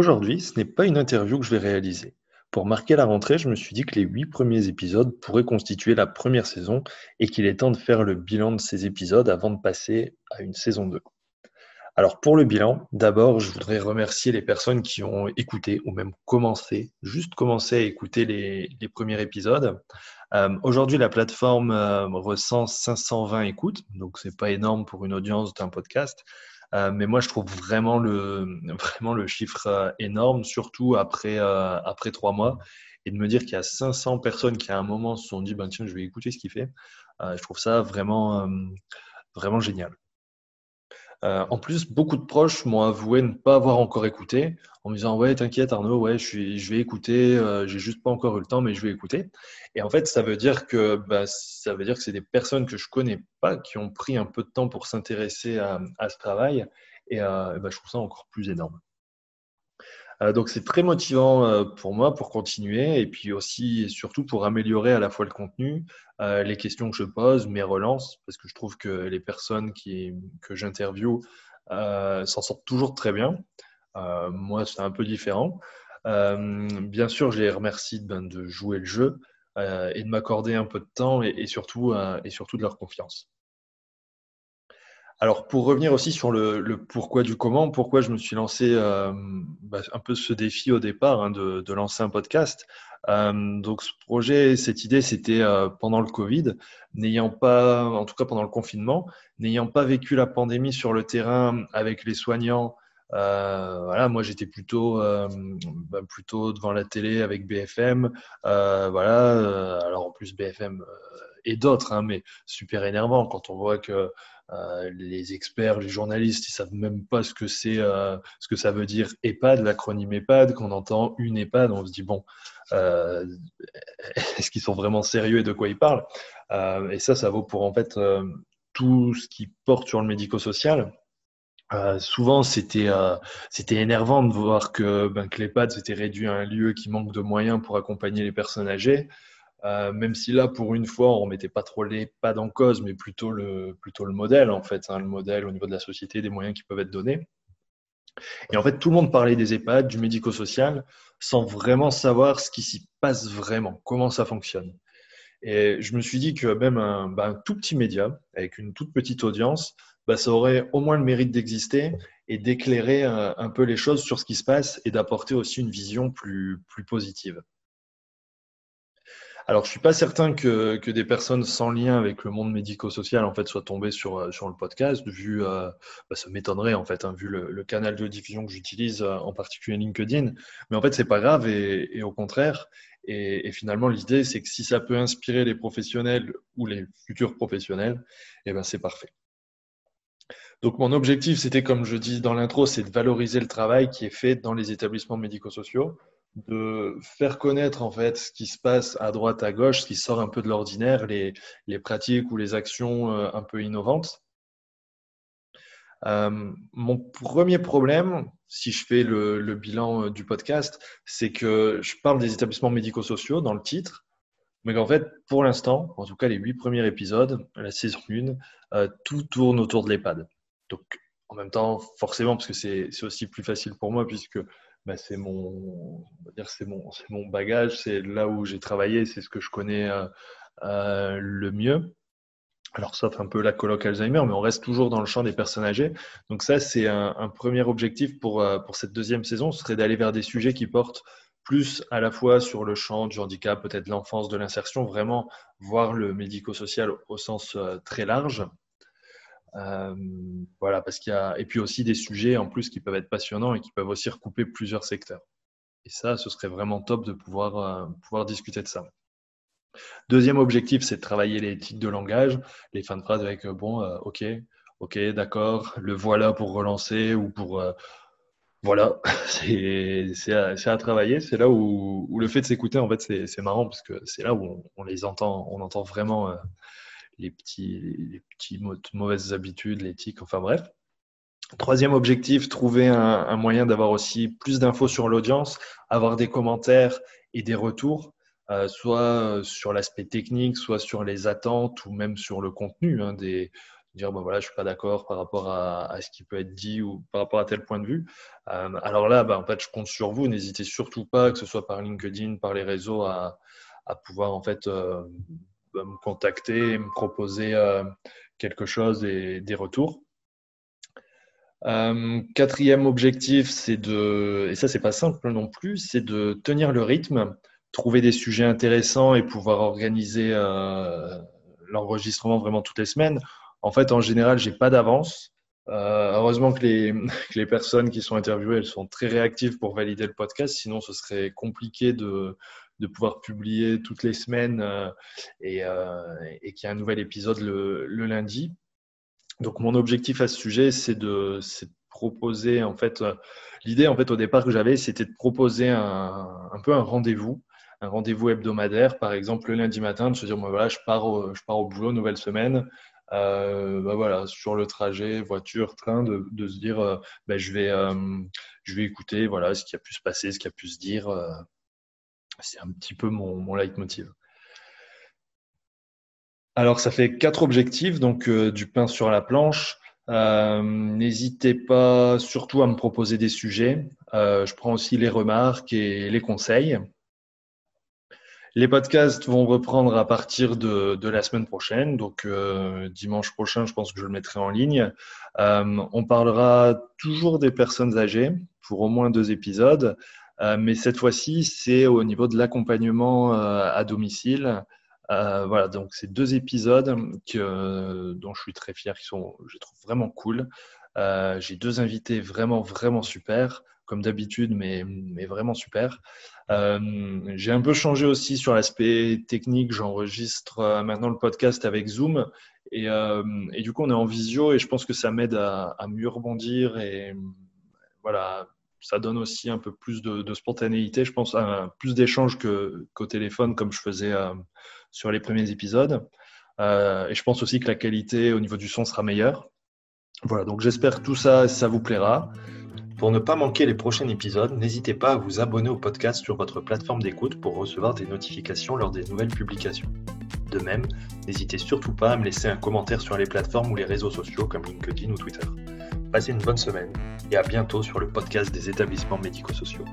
Aujourd'hui, ce n'est pas une interview que je vais réaliser. Pour marquer la rentrée, je me suis dit que les huit premiers épisodes pourraient constituer la première saison et qu'il est temps de faire le bilan de ces épisodes avant de passer à une saison 2. Alors pour le bilan, d'abord, je voudrais remercier les personnes qui ont écouté ou même commencé, juste commencé à écouter les, premiers épisodes. Euh, aujourd'hui, la plateforme euh, recense 520 écoutes, donc c'est pas énorme pour une audience d'un podcast. Euh, mais moi, je trouve vraiment le, vraiment le chiffre euh, énorme, surtout après, euh, après trois mois. Et de me dire qu'il y a 500 personnes qui, à un moment, se sont dit ben, tiens, je vais écouter ce qu'il fait, je trouve ça vraiment, vraiment génial. Euh, en plus, beaucoup de proches m'ont avoué ne pas avoir encore écouté, en me disant ouais, t'inquiète Arnaud, ouais, je, vais écouter, euh, j'ai juste pas encore eu le temps, mais je vais écouter. Et en fait, ça veut dire que bah, ça veut dire que c'est des personnes que je connais pas qui ont pris un peu de temps pour s'intéresser à, ce travail, et, euh, bah, je trouve ça encore plus énorme. Euh, donc c'est très motivant euh, pour moi pour continuer et puis aussi et surtout pour améliorer à la fois le contenu, euh, les questions que je pose, mes relances, parce que je trouve que les personnes que j'interviewe s'en sortent toujours très bien. moi, c'est un peu différent. bien sûr, je les remercie ben, de jouer le jeu et de m'accorder un peu de temps et, surtout, et surtout de leur confiance. Alors, pour revenir aussi sur le, pourquoi du comment, pourquoi je me suis lancé euh, bah, un peu ce défi au départ hein, de, lancer un podcast. Euh, donc, ce projet, cette idée, c'était euh, pendant le Covid, n'ayant pas, en tout cas pendant le confinement, n'ayant pas vécu la pandémie sur le terrain avec les soignants. voilà, moi j'étais plutôt, bah, plutôt devant la télé avec BFM. voilà, alors en plus BFM et d'autres, hein, mais super énervant quand on voit que euh, les experts, les journalistes, ils savent même pas ce que c'est, euh, ce que ça veut dire EHPAD, l'acronyme EHPAD. Quand on entend une EHPAD, on se dit bon, euh, est-ce qu'ils sont vraiment sérieux et de quoi ils parlent? Et ça, ça vaut pour en fait tout ce qui porte sur le médico-social. souvent, c'était c'était énervant de voir que, ben, que l'EHPAD s'était réduit à un lieu qui manque de moyens pour accompagner les personnes âgées. Euh, même si là, pour une fois, on ne pas trop les en cause, mais plutôt le, modèle, en fait, hein, le modèle au niveau de la société, des moyens qui peuvent être donnés. Et en fait, tout le monde parlait des EHPAD, du médico-social, sans vraiment savoir ce qui s'y passe vraiment, comment ça fonctionne. Et je me suis dit que même un, bah, tout petit média, avec une toute petite audience, bah, ça aurait au moins le mérite d'exister et d'éclairer un, peu les choses sur ce qui se passe et d'apporter aussi une vision plus positive. Alors, je suis pas certain que, que, des personnes sans lien avec le monde médico-social en fait soient tombées sur, euh, sur le podcast, vu euh, bah, ça m'étonnerait en fait, hein, vu le, canal de diffusion que j'utilise, euh, en particulier LinkedIn. Mais en fait, c'est pas grave et, au contraire. Et, finalement, l'idée, c'est que si ça peut inspirer les professionnels ou les futurs professionnels, eh ben c'est parfait. Donc mon objectif, c'était comme je dis dans l'intro, c'est de valoriser le travail qui est fait dans les établissements médico-sociaux de faire connaître en fait ce qui se passe à droite, à gauche, ce qui sort un peu de l'ordinaire, les, les, pratiques ou les actions euh, un peu innovantes. Euh, mon premier problème, si je fais le, bilan euh, du podcast, c'est que je parle des établissements médico-sociaux dans le titre, mais qu'en fait, pour l'instant, en tout cas les huit premiers épisodes, la saison 1, tout tourne autour de l'EHPAD. Donc, en même temps, forcément, parce que c'est aussi plus facile pour moi, puisque bah, c'est mon, c'est mon, c'est mon bagage, c'est là où j'ai travaillé, c'est ce que je connais euh, euh, le mieux. Alors, sauf un peu la coloc Alzheimer, mais on reste toujours dans le champ des personnes âgées. Donc ça, c'est un, premier objectif pour, euh, pour cette deuxième saison, ce serait d'aller vers des sujets qui portent plus à la fois sur le champ du handicap, peut-être l'enfance, de l'insertion, vraiment voir le médico-social au sens très large. Euh, voilà, parce qu'il y a et puis aussi des sujets en plus qui peuvent être passionnants et qui peuvent aussi recouper plusieurs secteurs. Et ça, ce serait vraiment top de pouvoir euh, pouvoir discuter de ça. Deuxième objectif, c'est de travailler les titres de langage, les fins de phrase avec euh, bon, ok, ok, d'accord, le voilà pour relancer ou pour voilà, c'est à, travailler. C'est là où, le fait de s'écouter, en fait, c'est marrant parce que c'est là où on, les entend, on entend vraiment les petits, les petits mauvaises habitudes, l'éthique, enfin bref. Troisième objectif, trouver un, moyen d'avoir aussi plus d'infos sur l'audience, avoir des commentaires et des retours, euh, soit sur l'aspect technique, soit sur les attentes ou même sur le contenu hein, des, dire bon voilà je suis pas d'accord par rapport à, ce qui peut être dit ou par rapport à tel point de vue euh, alors là bah, en fait je compte sur vous n'hésitez surtout pas que ce soit par LinkedIn par les réseaux à, pouvoir en fait euh, bah, me contacter me proposer euh, quelque chose et des retours quatrième objectif c'est de et ça c'est pas simple non plus c'est de tenir le rythme trouver des sujets intéressants et pouvoir organiser l'enregistrement vraiment toutes les semaines en fait, en général, j'ai pas d'avance. Euh, heureusement que les, personnes qui sont interviewées, elles sont très réactives pour valider le podcast. Sinon, ce serait compliqué de, de pouvoir publier toutes les semaines euh, et, euh, et qu'il y ait un nouvel épisode le, lundi. Donc, mon objectif à ce sujet, c'est de, proposer, en fait, l'idée, en fait, au départ que j'avais, c'était de proposer un, peu un rendez-vous un rendez-vous hebdomadaire, par exemple le lundi matin, de se dire, voilà, je pars, je pars au boulot, nouvelle semaine, euh, bah voilà, sur le trajet, voiture, train, de, se dire euh, bah, je, vais, euh, je vais écouter voilà, ce qui a pu se passer, ce qui a pu se dire. C'est un petit peu mon, leitmotiv. Alors, ça fait quatre objectifs, donc du pain sur la planche. N'hésitez pas surtout à me proposer des sujets. je prends aussi les remarques et les conseils. Les podcasts vont reprendre à partir de, la semaine prochaine, donc euh, dimanche prochain, je pense que je le mettrai en ligne. Euh, on parlera toujours des personnes âgées pour au moins deux épisodes, euh, mais cette fois-ci, c'est au niveau de l'accompagnement euh, à domicile. Euh, voilà, donc c'est deux épisodes dont je suis très fier, qui sont, je trouve vraiment cool. J'ai deux invités vraiment, vraiment super comme d'habitude, mais, mais, vraiment super. Euh, j'ai un peu changé aussi sur l'aspect technique. J'enregistre euh, maintenant le podcast avec Zoom et, euh, et, du coup, on est en visio et je pense que ça m'aide à, à, mieux rebondir et voilà, ça donne aussi un peu plus de, spontanéité. Je pense plus d'échanges qu'au téléphone comme je faisais sur les premiers épisodes. et je pense aussi que la qualité au niveau du son sera meilleure. Voilà, donc j'espère que tout ça, ça vous plaira. Pour ne pas manquer les prochains épisodes, n'hésitez pas à vous abonner au podcast sur votre plateforme d'écoute pour recevoir des notifications lors des nouvelles publications. De même, n'hésitez surtout pas à me laisser un commentaire sur les plateformes ou les réseaux sociaux comme LinkedIn ou Twitter. Passez une bonne semaine et à bientôt sur le podcast des établissements médico-sociaux.